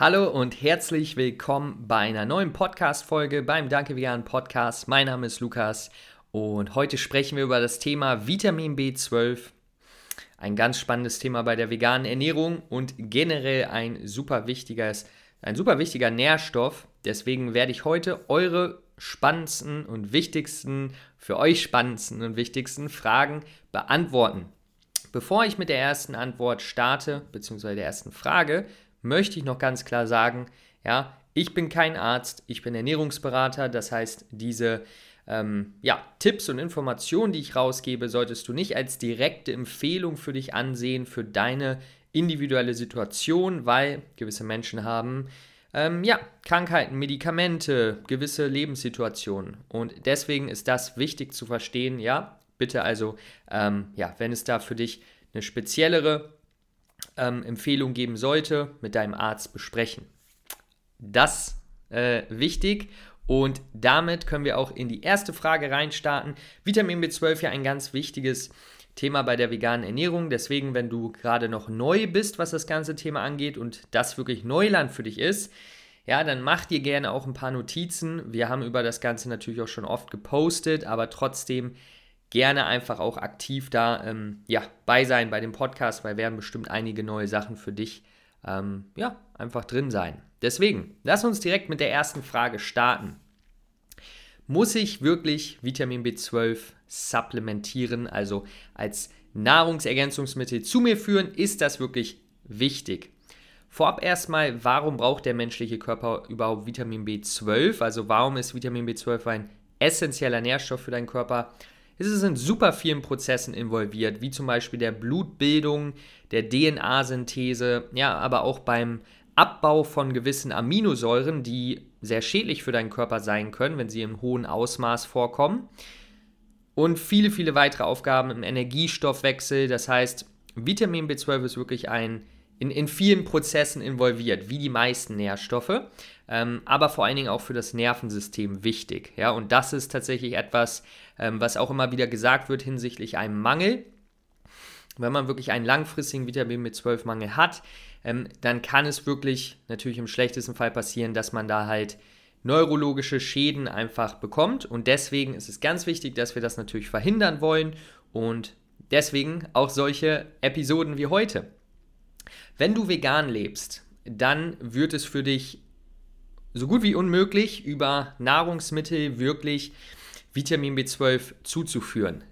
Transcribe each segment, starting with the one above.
Hallo und herzlich willkommen bei einer neuen Podcast-Folge beim Danke Vegan Podcast. Mein Name ist Lukas und heute sprechen wir über das Thema Vitamin B12. Ein ganz spannendes Thema bei der veganen Ernährung und generell ein super wichtiges, ein super wichtiger Nährstoff. Deswegen werde ich heute eure spannendsten und wichtigsten, für euch spannendsten und wichtigsten Fragen beantworten. Bevor ich mit der ersten Antwort starte, beziehungsweise der ersten Frage, möchte ich noch ganz klar sagen, ja, ich bin kein Arzt, ich bin Ernährungsberater, das heißt, diese ähm, ja, Tipps und Informationen, die ich rausgebe, solltest du nicht als direkte Empfehlung für dich ansehen, für deine individuelle Situation, weil gewisse Menschen haben ähm, ja, Krankheiten, Medikamente, gewisse Lebenssituationen. Und deswegen ist das wichtig zu verstehen, ja, bitte also, ähm, ja, wenn es da für dich eine speziellere ähm, Empfehlung geben sollte, mit deinem Arzt besprechen. Das äh, wichtig. Und damit können wir auch in die erste Frage reinstarten. Vitamin B12 ja ein ganz wichtiges Thema bei der veganen Ernährung. Deswegen, wenn du gerade noch neu bist, was das ganze Thema angeht und das wirklich Neuland für dich ist, ja, dann mach dir gerne auch ein paar Notizen. Wir haben über das Ganze natürlich auch schon oft gepostet, aber trotzdem gerne einfach auch aktiv da ähm, ja, bei sein bei dem Podcast, weil werden bestimmt einige neue Sachen für dich ähm, ja, einfach drin sein. Deswegen, lass uns direkt mit der ersten Frage starten. Muss ich wirklich Vitamin B12 supplementieren, also als Nahrungsergänzungsmittel zu mir führen? Ist das wirklich wichtig? Vorab erstmal, warum braucht der menschliche Körper überhaupt Vitamin B12? Also warum ist Vitamin B12 ein essentieller Nährstoff für deinen Körper? Es ist in super vielen Prozessen involviert, wie zum Beispiel der Blutbildung, der DNA-Synthese, ja, aber auch beim Abbau von gewissen Aminosäuren, die sehr schädlich für deinen Körper sein können, wenn sie im hohen Ausmaß vorkommen. Und viele, viele weitere Aufgaben im Energiestoffwechsel. Das heißt, Vitamin B12 ist wirklich ein in, in vielen Prozessen involviert, wie die meisten Nährstoffe, ähm, aber vor allen Dingen auch für das Nervensystem wichtig. Ja? Und das ist tatsächlich etwas, ähm, was auch immer wieder gesagt wird hinsichtlich einem Mangel. Wenn man wirklich einen langfristigen Vitamin B12-Mangel hat, ähm, dann kann es wirklich natürlich im schlechtesten Fall passieren, dass man da halt neurologische Schäden einfach bekommt. Und deswegen ist es ganz wichtig, dass wir das natürlich verhindern wollen. Und deswegen auch solche Episoden wie heute. Wenn du vegan lebst, dann wird es für dich so gut wie unmöglich, über Nahrungsmittel wirklich Vitamin B12 zuzuführen.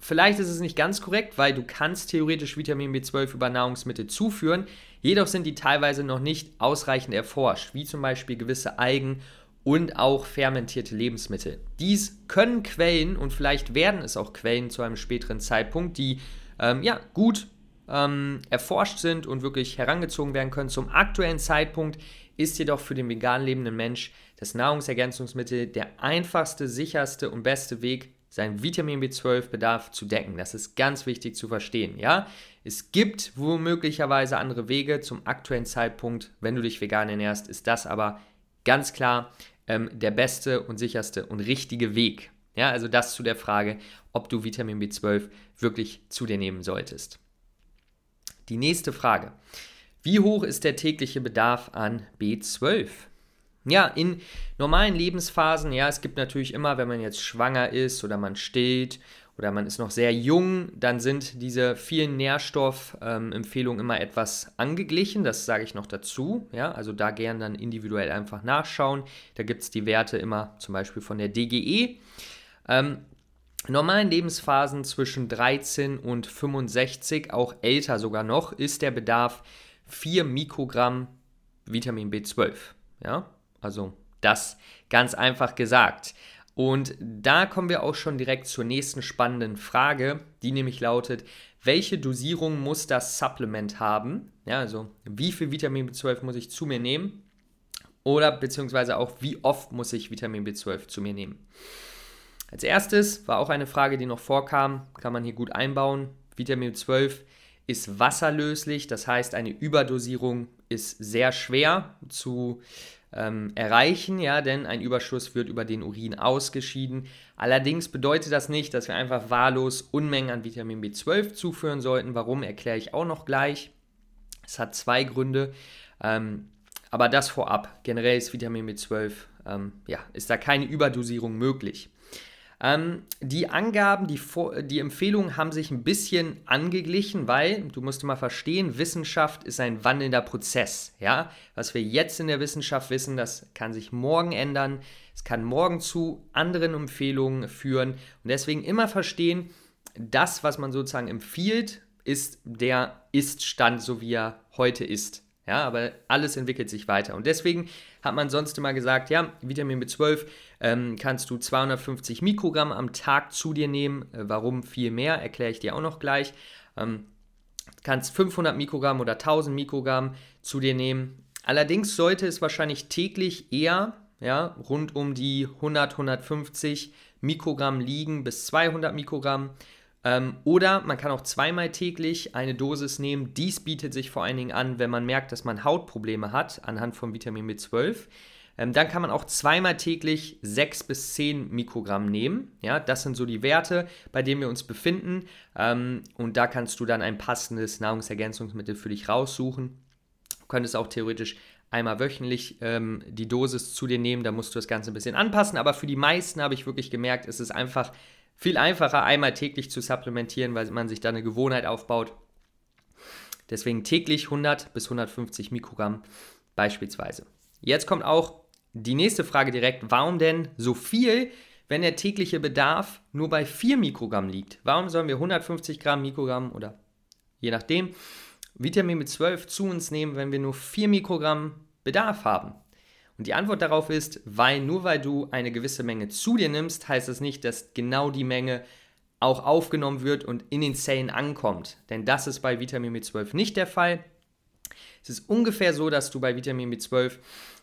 Vielleicht ist es nicht ganz korrekt, weil du kannst theoretisch Vitamin B12 über Nahrungsmittel zuführen, jedoch sind die teilweise noch nicht ausreichend erforscht, wie zum Beispiel gewisse Algen und auch fermentierte Lebensmittel. Dies können Quellen und vielleicht werden es auch Quellen zu einem späteren Zeitpunkt, die ähm, ja, gut ähm, erforscht sind und wirklich herangezogen werden können. Zum aktuellen Zeitpunkt ist jedoch für den vegan lebenden Mensch das Nahrungsergänzungsmittel der einfachste, sicherste und beste Weg, seinen Vitamin B12-Bedarf zu decken. Das ist ganz wichtig zu verstehen. Ja, es gibt womöglicherweise andere Wege. Zum aktuellen Zeitpunkt, wenn du dich vegan ernährst, ist das aber ganz klar ähm, der beste und sicherste und richtige Weg. Ja, also das zu der Frage, ob du Vitamin B12 wirklich zu dir nehmen solltest. Die nächste Frage. Wie hoch ist der tägliche Bedarf an B12? Ja, in normalen Lebensphasen, ja, es gibt natürlich immer, wenn man jetzt schwanger ist oder man stillt oder man ist noch sehr jung, dann sind diese vielen Nährstoffempfehlungen ähm, immer etwas angeglichen. Das sage ich noch dazu. Ja, also da gern dann individuell einfach nachschauen. Da gibt es die Werte immer zum Beispiel von der DGE. Ähm, normalen Lebensphasen zwischen 13 und 65, auch älter sogar noch, ist der Bedarf 4 Mikrogramm Vitamin B12. Ja, also das ganz einfach gesagt. Und da kommen wir auch schon direkt zur nächsten spannenden Frage, die nämlich lautet, welche Dosierung muss das Supplement haben? Ja, also wie viel Vitamin B12 muss ich zu mir nehmen? Oder beziehungsweise auch wie oft muss ich Vitamin B12 zu mir nehmen? Als erstes war auch eine Frage, die noch vorkam, kann man hier gut einbauen. Vitamin B12 ist wasserlöslich, das heißt, eine Überdosierung ist sehr schwer zu ähm, erreichen, ja, denn ein Überschuss wird über den Urin ausgeschieden. Allerdings bedeutet das nicht, dass wir einfach wahllos Unmengen an Vitamin B12 zuführen sollten. Warum, erkläre ich auch noch gleich. Es hat zwei Gründe. Ähm, Aber das vorab. Generell ist Vitamin B12, ähm, ja, ist da keine Überdosierung möglich. Ähm, die Angaben, die, die Empfehlungen haben sich ein bisschen angeglichen, weil, du musst mal verstehen, Wissenschaft ist ein wandelnder Prozess. Ja? Was wir jetzt in der Wissenschaft wissen, das kann sich morgen ändern. Es kann morgen zu anderen Empfehlungen führen. Und deswegen immer verstehen, das, was man sozusagen empfiehlt, ist der Ist-Stand, so wie er heute ist. Ja, aber alles entwickelt sich weiter. Und deswegen hat man sonst immer gesagt, ja, Vitamin B12 ähm, kannst du 250 Mikrogramm am Tag zu dir nehmen. Äh, warum viel mehr, erkläre ich dir auch noch gleich. Ähm, kannst 500 Mikrogramm oder 1000 Mikrogramm zu dir nehmen. Allerdings sollte es wahrscheinlich täglich eher ja, rund um die 100, 150 Mikrogramm liegen bis 200 Mikrogramm. Ähm, oder man kann auch zweimal täglich eine Dosis nehmen. Dies bietet sich vor allen Dingen an, wenn man merkt, dass man Hautprobleme hat, anhand von Vitamin B12. Ähm, dann kann man auch zweimal täglich 6 bis 10 Mikrogramm nehmen. Ja, das sind so die Werte, bei denen wir uns befinden. Ähm, und da kannst du dann ein passendes Nahrungsergänzungsmittel für dich raussuchen. Du könntest auch theoretisch einmal wöchentlich ähm, die Dosis zu dir nehmen. Da musst du das Ganze ein bisschen anpassen. Aber für die meisten habe ich wirklich gemerkt, es ist einfach viel einfacher, einmal täglich zu supplementieren, weil man sich da eine Gewohnheit aufbaut. Deswegen täglich 100 bis 150 Mikrogramm beispielsweise. Jetzt kommt auch die nächste Frage direkt. Warum denn so viel, wenn der tägliche Bedarf nur bei 4 Mikrogramm liegt? Warum sollen wir 150 Gramm, Mikrogramm oder je nachdem Vitamin B12 zu uns nehmen, wenn wir nur 4 Mikrogramm Bedarf haben? Und die Antwort darauf ist, weil nur weil du eine gewisse Menge zu dir nimmst, heißt das nicht, dass genau die Menge auch aufgenommen wird und in den Zellen ankommt. Denn das ist bei Vitamin B12 nicht der Fall. Es ist ungefähr so, dass du bei Vitamin B12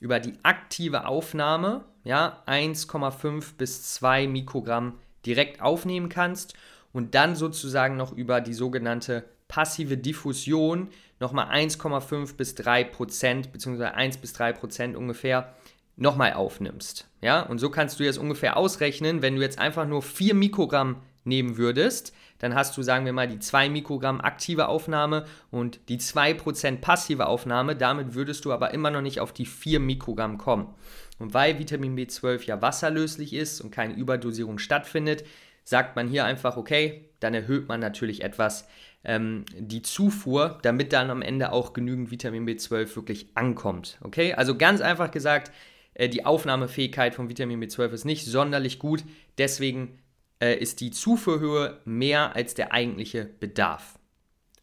über die aktive Aufnahme ja, 1,5 bis 2 Mikrogramm direkt aufnehmen kannst und dann sozusagen noch über die sogenannte passive Diffusion nochmal 1,5 bis 3 Prozent, beziehungsweise 1 bis 3 Prozent ungefähr, nochmal aufnimmst. Ja, und so kannst du jetzt ungefähr ausrechnen, wenn du jetzt einfach nur 4 Mikrogramm nehmen würdest, dann hast du, sagen wir mal, die 2 Mikrogramm aktive Aufnahme und die 2% passive Aufnahme. Damit würdest du aber immer noch nicht auf die 4 Mikrogramm kommen. Und weil Vitamin B12 ja wasserlöslich ist und keine Überdosierung stattfindet, sagt man hier einfach, okay, dann erhöht man natürlich etwas ähm, die Zufuhr, damit dann am Ende auch genügend Vitamin B12 wirklich ankommt. Okay, also ganz einfach gesagt, äh, die Aufnahmefähigkeit von Vitamin B12 ist nicht sonderlich gut, deswegen äh, ist die Zufuhrhöhe mehr als der eigentliche Bedarf.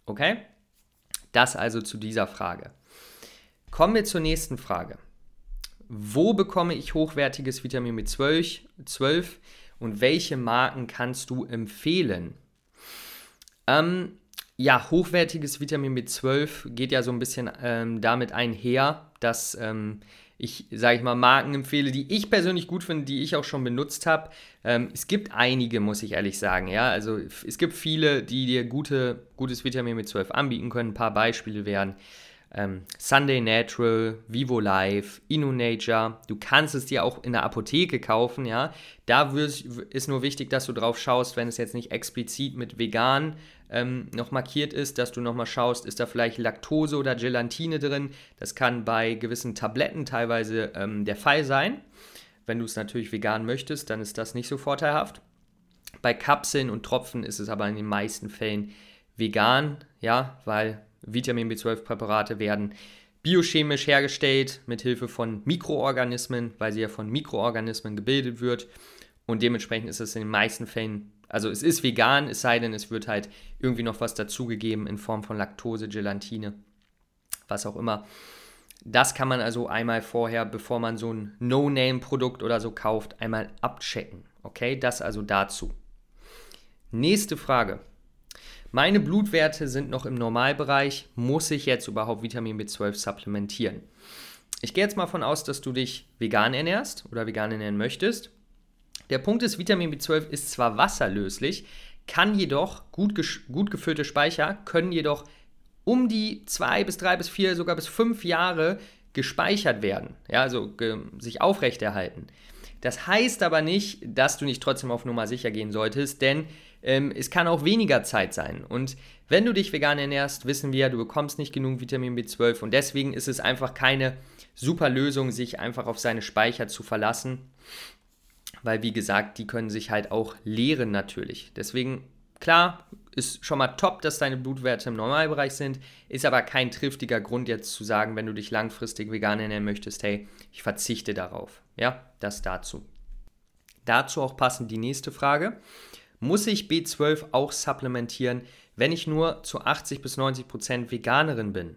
Okay, das also zu dieser Frage. Kommen wir zur nächsten Frage. Wo bekomme ich hochwertiges Vitamin B12 12 und welche Marken kannst du empfehlen? Ähm, ja, hochwertiges Vitamin B12 geht ja so ein bisschen ähm, damit einher, dass ähm, ich, sage ich mal, Marken empfehle, die ich persönlich gut finde, die ich auch schon benutzt habe. Ähm, es gibt einige, muss ich ehrlich sagen, ja. Also es gibt viele, die dir gute, gutes Vitamin B12 anbieten können. Ein paar Beispiele wären ähm, Sunday Natural, Vivo Life, InnoNature. Du kannst es dir auch in der Apotheke kaufen, ja. Da ist nur wichtig, dass du drauf schaust, wenn es jetzt nicht explizit mit vegan ähm, noch markiert ist, dass du nochmal schaust, ist da vielleicht Laktose oder Gelatine drin. Das kann bei gewissen Tabletten teilweise ähm, der Fall sein. Wenn du es natürlich vegan möchtest, dann ist das nicht so vorteilhaft. Bei Kapseln und Tropfen ist es aber in den meisten Fällen vegan, ja, weil Vitamin B12-Präparate werden biochemisch hergestellt mit Hilfe von Mikroorganismen, weil sie ja von Mikroorganismen gebildet wird. Und dementsprechend ist es in den meisten Fällen, also es ist vegan, es sei denn, es wird halt irgendwie noch was dazugegeben in Form von Laktose, Gelatine, was auch immer. Das kann man also einmal vorher, bevor man so ein No-Name-Produkt oder so kauft, einmal abchecken. Okay, das also dazu. Nächste Frage. Meine Blutwerte sind noch im Normalbereich. Muss ich jetzt überhaupt Vitamin B12 supplementieren? Ich gehe jetzt mal von aus, dass du dich vegan ernährst oder vegan ernähren möchtest. Der Punkt ist, Vitamin B12 ist zwar wasserlöslich, kann jedoch, gut, gut gefüllte Speicher können jedoch um die zwei bis drei bis vier, sogar bis fünf Jahre gespeichert werden, ja, also sich aufrechterhalten. Das heißt aber nicht, dass du nicht trotzdem auf Nummer sicher gehen solltest, denn ähm, es kann auch weniger Zeit sein. Und wenn du dich vegan ernährst, wissen wir, du bekommst nicht genug Vitamin B12 und deswegen ist es einfach keine super Lösung, sich einfach auf seine Speicher zu verlassen, weil wie gesagt, die können sich halt auch leeren natürlich. Deswegen, klar, ist schon mal top, dass deine Blutwerte im Normalbereich sind, ist aber kein triftiger Grund jetzt zu sagen, wenn du dich langfristig vegan ernähren möchtest, hey, ich verzichte darauf. Ja, das dazu. Dazu auch passend die nächste Frage. Muss ich B12 auch supplementieren, wenn ich nur zu 80 bis 90 Prozent Veganerin bin?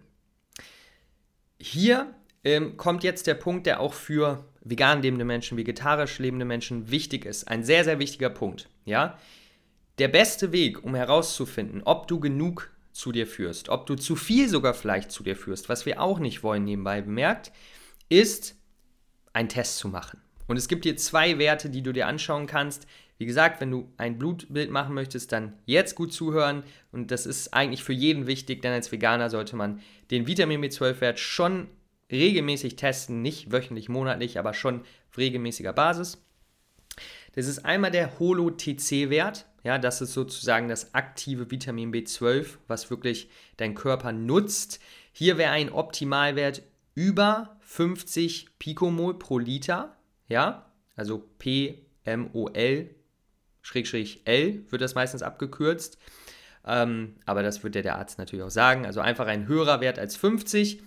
Hier ähm, kommt jetzt der Punkt, der auch für vegan lebende Menschen, vegetarisch lebende Menschen wichtig ist. Ein sehr, sehr wichtiger Punkt. Ja? Der beste Weg, um herauszufinden, ob du genug zu dir führst, ob du zu viel sogar vielleicht zu dir führst, was wir auch nicht wollen nebenbei bemerkt, ist einen Test zu machen. Und es gibt hier zwei Werte, die du dir anschauen kannst. Wie gesagt, wenn du ein Blutbild machen möchtest, dann jetzt gut zuhören. Und das ist eigentlich für jeden wichtig, denn als Veganer sollte man den Vitamin B12-Wert schon regelmäßig testen, nicht wöchentlich, monatlich, aber schon auf regelmäßiger Basis. Das ist einmal der Holo-TC-Wert. Ja, das ist sozusagen das aktive Vitamin B12, was wirklich dein Körper nutzt. Hier wäre ein Optimalwert über 50 Pikomol pro Liter. Ja, also PMOL Schrägstrich L wird das meistens abgekürzt. Ähm, aber das wird ja der Arzt natürlich auch sagen. Also einfach ein höherer Wert als 50.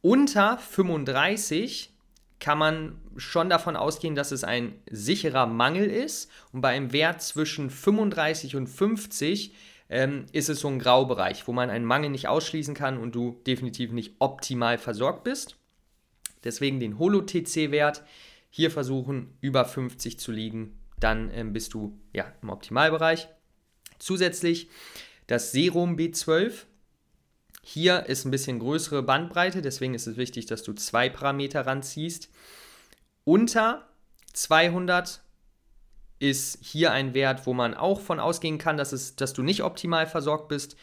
Unter 35 kann man schon davon ausgehen, dass es ein sicherer Mangel ist. Und bei einem Wert zwischen 35 und 50 ähm, ist es so ein Graubereich, wo man einen Mangel nicht ausschließen kann und du definitiv nicht optimal versorgt bist. Deswegen den Holo-TC-Wert hier versuchen, über 50 zu liegen dann ähm, bist du ja, im Optimalbereich. Zusätzlich das Serum B12. Hier ist ein bisschen größere Bandbreite, deswegen ist es wichtig, dass du zwei Parameter ranziehst. Unter 200 ist hier ein Wert, wo man auch von ausgehen kann, dass, es, dass du nicht optimal versorgt bist.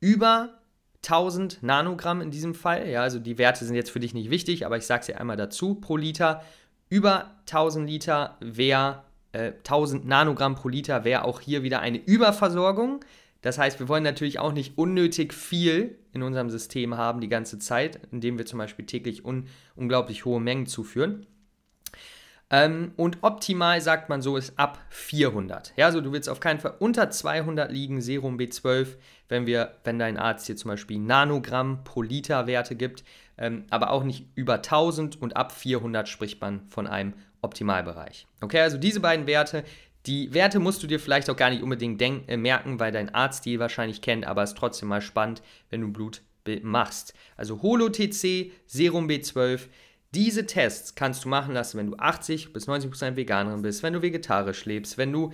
Über 1000 Nanogramm in diesem Fall, ja, also die Werte sind jetzt für dich nicht wichtig, aber ich sage es dir einmal dazu, pro Liter. Über 1000 Liter wäre 1000 äh, Nanogramm pro Liter wäre auch hier wieder eine Überversorgung. Das heißt, wir wollen natürlich auch nicht unnötig viel in unserem System haben die ganze Zeit, indem wir zum Beispiel täglich un unglaublich hohe Mengen zuführen. Ähm, und optimal sagt man so ist ab 400. Ja, also du willst auf keinen Fall unter 200 liegen, Serum B12, wenn wir, wenn dein Arzt hier zum Beispiel Nanogramm pro Liter Werte gibt, ähm, aber auch nicht über 1000 und ab 400 spricht man von einem Optimalbereich. Okay, also diese beiden Werte, die Werte musst du dir vielleicht auch gar nicht unbedingt äh, merken, weil dein Arzt die wahrscheinlich kennt, aber es ist trotzdem mal spannend, wenn du Blutbild machst. Also Holo-TC, Serum B12, diese Tests kannst du machen lassen, wenn du 80 bis 90% Veganerin bist, wenn du vegetarisch lebst, wenn du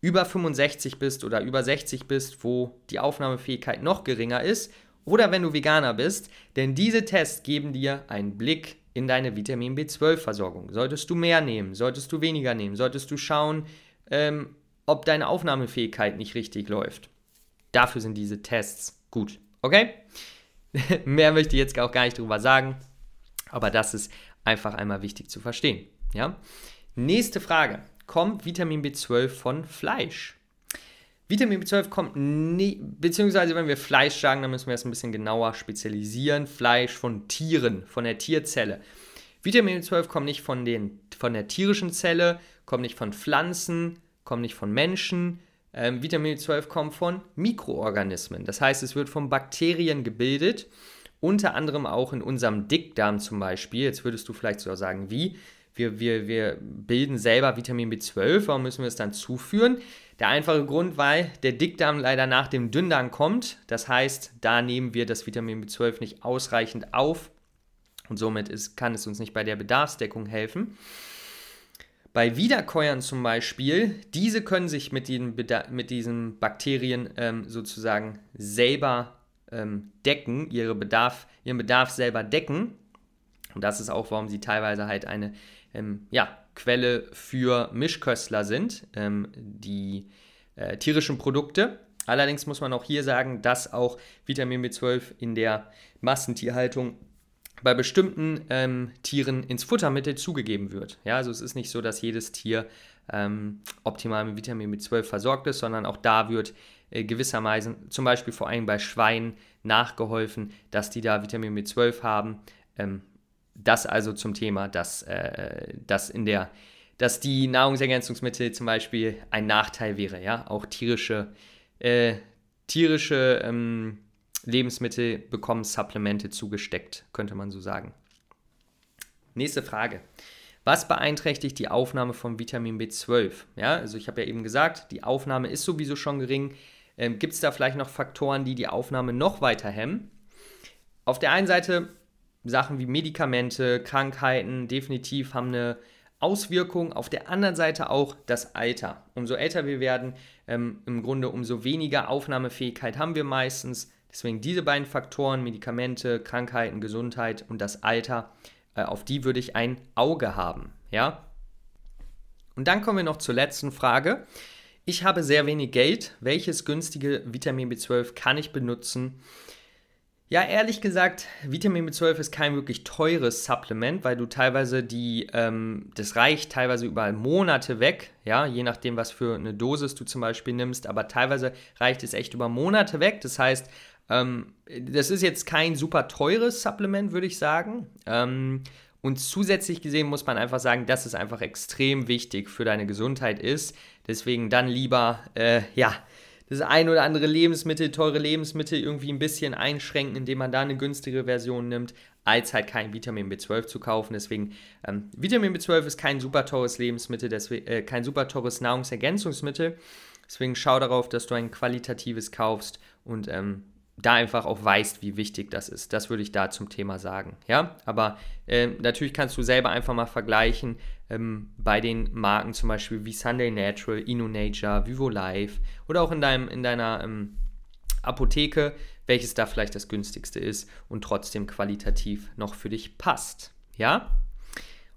über 65 bist oder über 60 bist, wo die Aufnahmefähigkeit noch geringer ist, oder wenn du Veganer bist, denn diese Tests geben dir einen Blick in deine Vitamin B12-Versorgung. Solltest du mehr nehmen? Solltest du weniger nehmen? Solltest du schauen, ähm, ob deine Aufnahmefähigkeit nicht richtig läuft? Dafür sind diese Tests gut. Okay? mehr möchte ich jetzt auch gar nicht drüber sagen, aber das ist einfach einmal wichtig zu verstehen. Ja? Nächste Frage. Kommt Vitamin B12 von Fleisch? Vitamin B12 kommt nie, beziehungsweise wenn wir Fleisch sagen, dann müssen wir es ein bisschen genauer spezialisieren. Fleisch von Tieren, von der Tierzelle. Vitamin B12 kommt nicht von, den, von der tierischen Zelle, kommt nicht von Pflanzen, kommt nicht von Menschen. Ähm, Vitamin B12 kommt von Mikroorganismen. Das heißt, es wird von Bakterien gebildet, unter anderem auch in unserem Dickdarm zum Beispiel. Jetzt würdest du vielleicht sogar sagen, wie? Wir, wir, wir bilden selber Vitamin B12, warum müssen wir es dann zuführen? Der einfache Grund, weil der Dickdarm leider nach dem Dünndarm kommt. Das heißt, da nehmen wir das Vitamin B12 nicht ausreichend auf und somit ist, kann es uns nicht bei der Bedarfsdeckung helfen. Bei Wiederkäuern zum Beispiel, diese können sich mit, den, mit diesen Bakterien ähm, sozusagen selber ähm, decken, ihre Bedarf, ihren Bedarf selber decken. Und das ist auch, warum sie teilweise halt eine ähm, ja, Quelle für Mischköstler sind, ähm, die äh, tierischen Produkte. Allerdings muss man auch hier sagen, dass auch Vitamin B12 in der Massentierhaltung bei bestimmten ähm, Tieren ins Futtermittel zugegeben wird. Ja, also es ist nicht so, dass jedes Tier ähm, optimal mit Vitamin B12 versorgt ist, sondern auch da wird äh, gewissermaßen, zum Beispiel vor allem bei Schweinen, nachgeholfen, dass die da Vitamin B12 haben. Ähm, das also zum Thema, dass, äh, dass, in der, dass die Nahrungsergänzungsmittel zum Beispiel ein Nachteil wäre. Ja? Auch tierische, äh, tierische ähm, Lebensmittel bekommen Supplemente zugesteckt, könnte man so sagen. Nächste Frage. Was beeinträchtigt die Aufnahme von Vitamin B12? Ja, also ich habe ja eben gesagt, die Aufnahme ist sowieso schon gering. Ähm, Gibt es da vielleicht noch Faktoren, die die Aufnahme noch weiter hemmen? Auf der einen Seite Sachen wie Medikamente, Krankheiten definitiv haben eine Auswirkung. Auf der anderen Seite auch das Alter. Umso älter wir werden, ähm, im Grunde umso weniger Aufnahmefähigkeit haben wir meistens. Deswegen diese beiden Faktoren, Medikamente, Krankheiten, Gesundheit und das Alter, äh, auf die würde ich ein Auge haben. Ja? Und dann kommen wir noch zur letzten Frage. Ich habe sehr wenig Geld. Welches günstige Vitamin B12 kann ich benutzen? Ja, ehrlich gesagt, Vitamin B12 ist kein wirklich teures Supplement, weil du teilweise die, ähm, das reicht teilweise über Monate weg, ja, je nachdem, was für eine Dosis du zum Beispiel nimmst, aber teilweise reicht es echt über Monate weg. Das heißt, ähm, das ist jetzt kein super teures Supplement, würde ich sagen. Ähm, und zusätzlich gesehen muss man einfach sagen, dass es einfach extrem wichtig für deine Gesundheit ist. Deswegen dann lieber, äh, ja, das ein oder andere Lebensmittel, teure Lebensmittel irgendwie ein bisschen einschränken, indem man da eine günstigere Version nimmt, als halt kein Vitamin B12 zu kaufen. Deswegen, ähm, Vitamin B12 ist kein super teures Lebensmittel, deswegen, äh, kein super teures Nahrungsergänzungsmittel. Deswegen schau darauf, dass du ein qualitatives kaufst und ähm, da einfach auch weißt, wie wichtig das ist. Das würde ich da zum Thema sagen. Ja, aber äh, natürlich kannst du selber einfach mal vergleichen ähm, bei den Marken zum Beispiel wie Sunday Natural, InnoNature, Vivo Life oder auch in, deinem, in deiner ähm, Apotheke, welches da vielleicht das günstigste ist und trotzdem qualitativ noch für dich passt. Ja?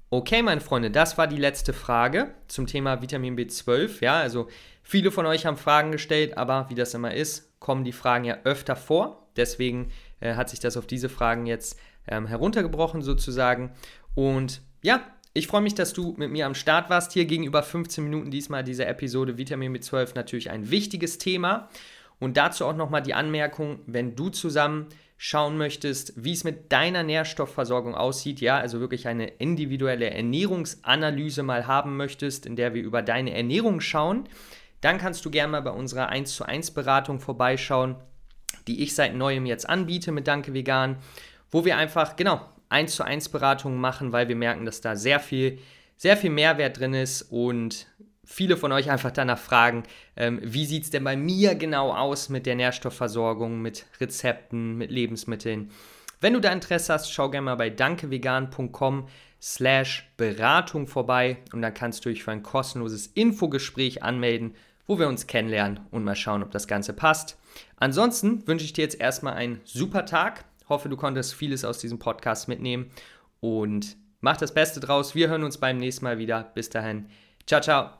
Okay, meine Freunde, das war die letzte Frage zum Thema Vitamin B12. Ja, also viele von euch haben Fragen gestellt, aber wie das immer ist, kommen die Fragen ja öfter vor. Deswegen äh, hat sich das auf diese Fragen jetzt ähm, heruntergebrochen sozusagen. Und ja, ich freue mich, dass du mit mir am Start warst. Hier gegenüber 15 Minuten diesmal diese Episode Vitamin B12 natürlich ein wichtiges Thema. Und dazu auch nochmal die Anmerkung, wenn du zusammen schauen möchtest, wie es mit deiner Nährstoffversorgung aussieht, ja, also wirklich eine individuelle Ernährungsanalyse mal haben möchtest, in der wir über deine Ernährung schauen, dann kannst du gerne mal bei unserer 1 zu 1 Beratung vorbeischauen, die ich seit neuem jetzt anbiete mit Danke Vegan, wo wir einfach, genau, 1 zu 1 Beratungen machen, weil wir merken, dass da sehr viel, sehr viel Mehrwert drin ist und viele von euch einfach danach fragen, ähm, wie sieht es denn bei mir genau aus mit der Nährstoffversorgung, mit Rezepten, mit Lebensmitteln. Wenn du da Interesse hast, schau gerne mal bei dankevegan.com slash Beratung vorbei und dann kannst du dich für ein kostenloses Infogespräch anmelden wo wir uns kennenlernen und mal schauen, ob das Ganze passt. Ansonsten wünsche ich dir jetzt erstmal einen super Tag. Hoffe, du konntest vieles aus diesem Podcast mitnehmen und mach das Beste draus. Wir hören uns beim nächsten Mal wieder. Bis dahin. Ciao, ciao.